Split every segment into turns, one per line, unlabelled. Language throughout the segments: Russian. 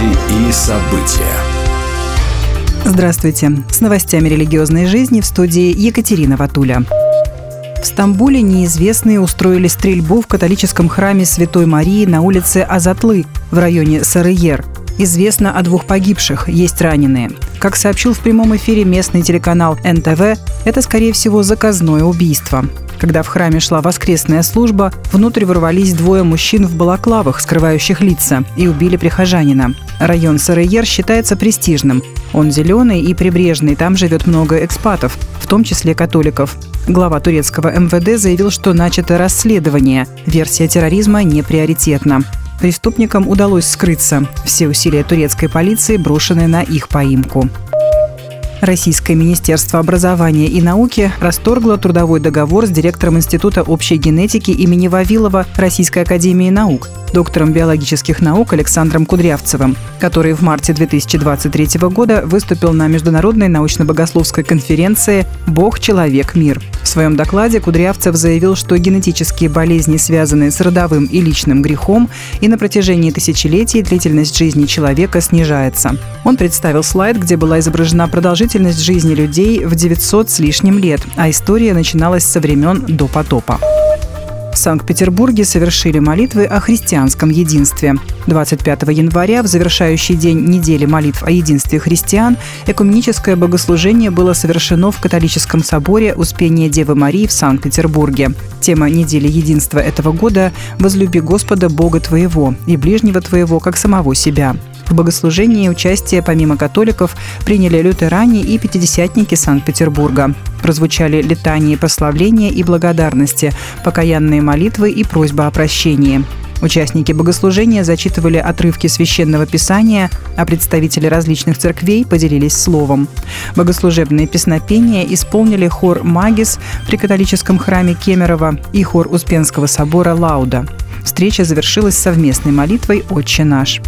Новости и события.
Здравствуйте. С новостями религиозной жизни в студии Екатерина Ватуля. В Стамбуле неизвестные устроили стрельбу в католическом храме Святой Марии на улице Азатлы в районе Сарыер. Известно о двух погибших, есть раненые. Как сообщил в прямом эфире местный телеканал НТВ, это, скорее всего, заказное убийство. Когда в храме шла воскресная служба, внутрь ворвались двое мужчин в балаклавах, скрывающих лица, и убили прихожанина. Район Сарайер считается престижным. Он зеленый и прибрежный, там живет много экспатов, в том числе католиков. Глава турецкого МВД заявил, что начато расследование. Версия терроризма не приоритетна. Преступникам удалось скрыться. Все усилия турецкой полиции брошены на их поимку. Российское Министерство образования и науки расторгло трудовой договор с директором Института общей генетики имени Вавилова Российской академии наук, доктором биологических наук Александром Кудрявцевым, который в марте 2023 года выступил на международной научно-богословской конференции «Бог, человек, мир». В своем докладе Кудрявцев заявил, что генетические болезни связаны с родовым и личным грехом, и на протяжении тысячелетий длительность жизни человека снижается. Он представил слайд, где была изображена продолжительность продолжительность жизни людей в 900 с лишним лет, а история начиналась со времен до потопа. В Санкт-Петербурге совершили молитвы о христианском единстве. 25 января, в завершающий день недели молитв о единстве христиан, экуменическое богослужение было совершено в католическом соборе Успения Девы Марии в Санкт-Петербурге. Тема недели единства этого года – «Возлюби Господа Бога твоего и ближнего твоего, как самого себя». В богослужении участие помимо католиков приняли лютеране и пятидесятники Санкт-Петербурга. Прозвучали летания прославления и благодарности, покаянные молитвы и просьба о прощении. Участники богослужения зачитывали отрывки священного писания, а представители различных церквей поделились словом. Богослужебные песнопения исполнили хор «Магис» при католическом храме Кемерово и хор Успенского собора «Лауда». Встреча завершилась совместной молитвой «Отче наш».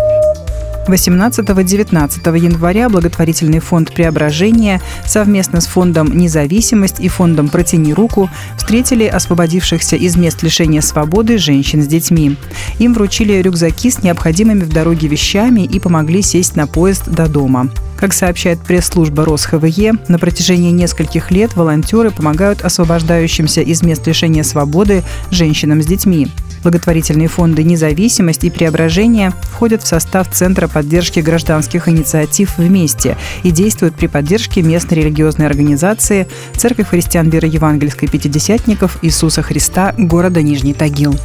18-19 января благотворительный фонд «Преображение» совместно с фондом «Независимость» и фондом «Протяни руку» встретили освободившихся из мест лишения свободы женщин с детьми. Им вручили рюкзаки с необходимыми в дороге вещами и помогли сесть на поезд до дома. Как сообщает пресс-служба РосХВЕ, на протяжении нескольких лет волонтеры помогают освобождающимся из мест лишения свободы женщинам с детьми. Благотворительные фонды «Независимость» и «Преображение» входят в состав Центра поддержки гражданских инициатив «Вместе» и действуют при поддержке местной религиозной организации Церковь христиан веры евангельской пятидесятников Иисуса Христа города Нижний Тагил.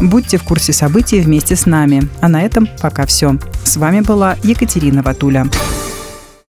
Будьте в курсе событий вместе с нами. А на этом пока все. С вами была Екатерина Ватуля.